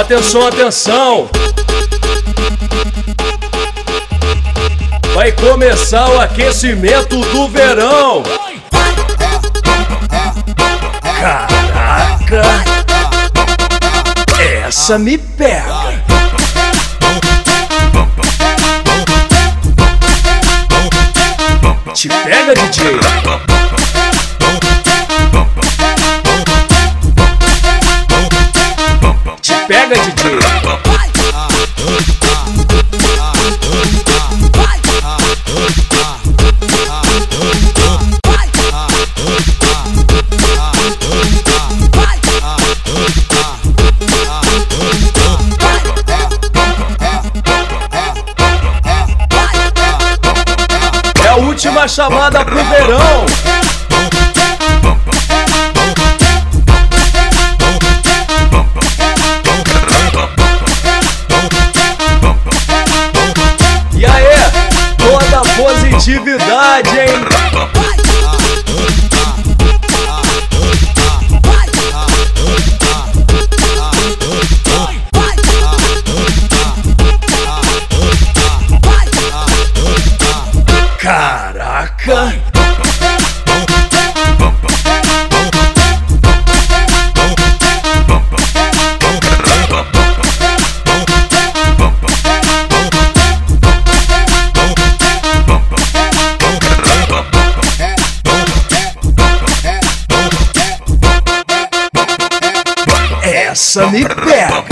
Atenção, atenção! Vai começar o aquecimento do verão! Caraca! Essa me pega! Te pega, DJ! Pega, DJ! É a última chamada pro verão! Positividade, hein? peça, me peça.